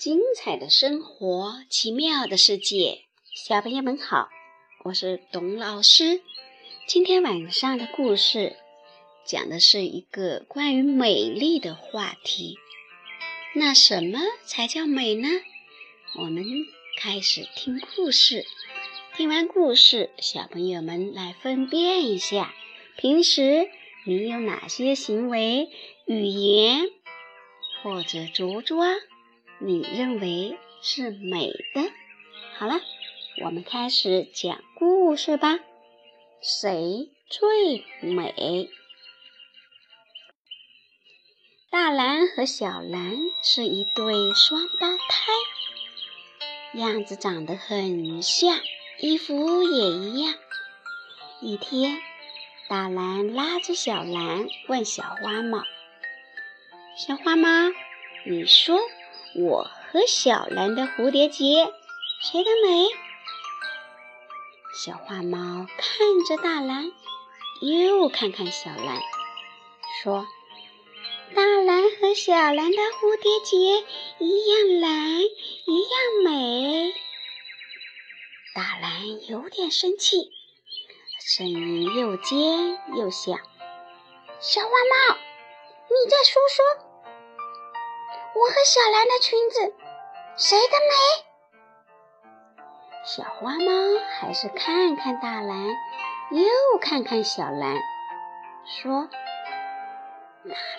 精彩的生活，奇妙的世界，小朋友们好，我是董老师。今天晚上的故事讲的是一个关于美丽的话题。那什么才叫美呢？我们开始听故事。听完故事，小朋友们来分辨一下，平时你有哪些行为、语言或者着装？你认为是美的。好了，我们开始讲故事吧。谁最美？大蓝和小蓝是一对双胞胎，样子长得很像，衣服也一样。一天，大蓝拉着小蓝问小花猫：“小花猫，你说？”我和小蓝的蝴蝶结，谁的美？小花猫看着大蓝，又看看小蓝，说：“大蓝和小蓝的蝴蝶结一样蓝，一样美。”大蓝有点生气，声音又尖又响：“小花猫，你再说说。”我和小蓝的裙子，谁的美？小花猫还是看看大蓝，又看看小蓝，说：“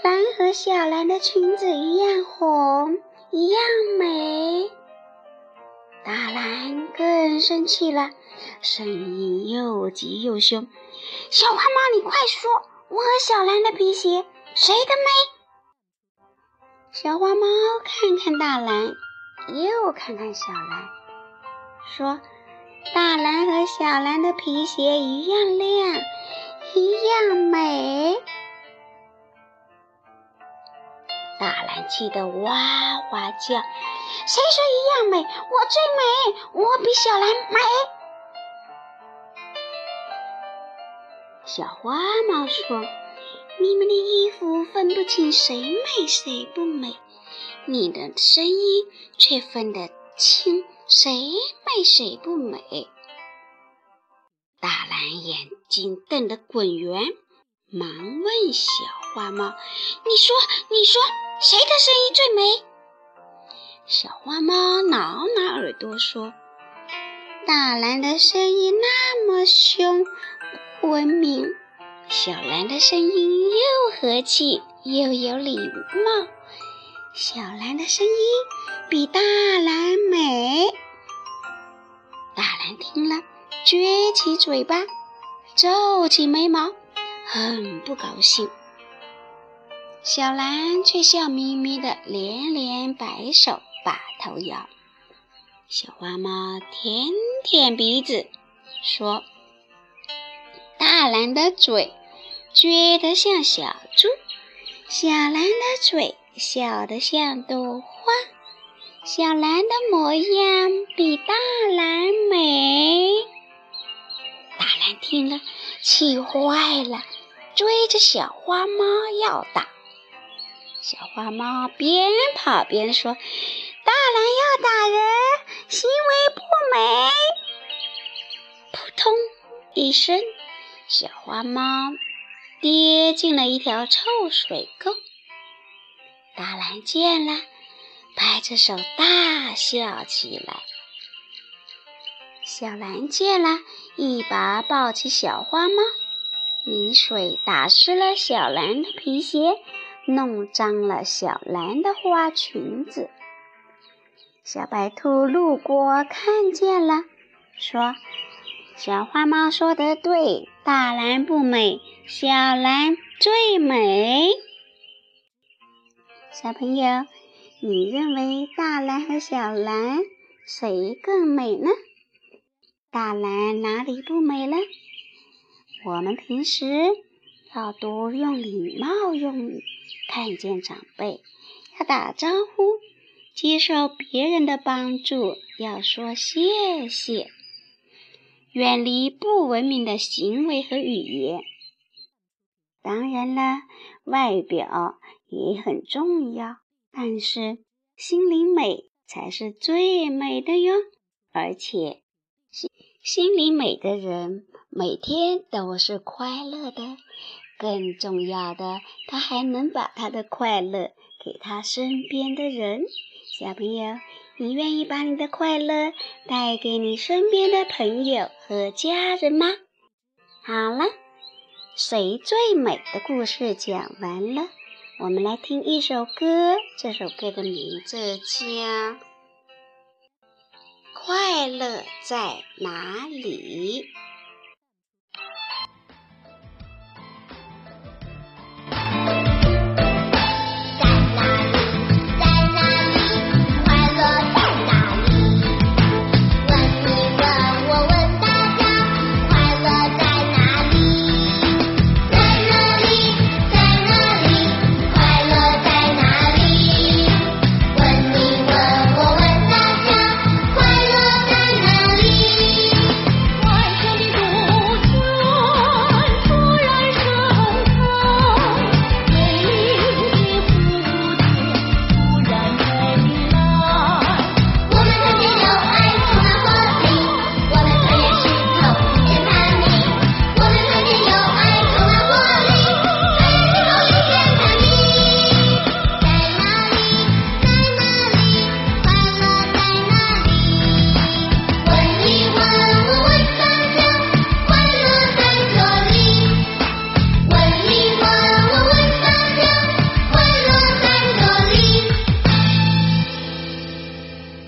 大蓝和小蓝的裙子一样红，一样美。”大蓝更生气了，声音又急又凶：“小花猫，你快说，我和小蓝的皮鞋，谁的美？”小花猫看看大蓝，又看看小蓝，说：“大蓝和小蓝的皮鞋一样亮，一样美。”大蓝气得哇哇叫：“谁说一样美？我最美，我比小蓝美。”小花猫说。你们的衣服分不清谁美谁不美，你的声音却分得清谁美谁不美。大蓝眼睛瞪得滚圆，忙问小花猫：“你说，你说，谁的声音最美？”小花猫挠挠耳朵说：“大蓝的声音那么凶，文明。”小蓝的声音又和气又有礼貌，小蓝的声音比大蓝美。大蓝听了，撅起嘴巴，皱起眉毛，很不高兴。小蓝却笑眯眯的，连连摆手，把头摇。小花猫舔舔鼻子，说：“大蓝的嘴。”撅得像小猪，小蓝的嘴笑得像朵花，小蓝的模样比大蓝美。大蓝听了，气坏了，追着小花猫要打。小花猫边跑边说：“大蓝要打人，行为不美。”扑通一声，小花猫。跌进了一条臭水沟。大蓝见了，拍着手大笑起来。小蓝见了，一把抱起小花猫，泥水打湿了小蓝的皮鞋，弄脏了小蓝的花裙子。小白兔路过，看见了，说。小花猫说的对，大蓝不美，小蓝最美。小朋友，你认为大蓝和小蓝谁更美呢？大蓝哪里不美了？我们平时要多用礼貌用语，看见长辈要打招呼，接受别人的帮助要说谢谢。远离不文明的行为和语言。当然了，外表也很重要，但是心灵美才是最美的哟。而且，心心灵美的人每天都是快乐的。更重要的，他还能把他的快乐给他身边的人。小朋友，你愿意把你的快乐带给你身边的朋友和家人吗？好了，谁最美的故事讲完了，我们来听一首歌。这首歌的名字叫《快乐在哪里》。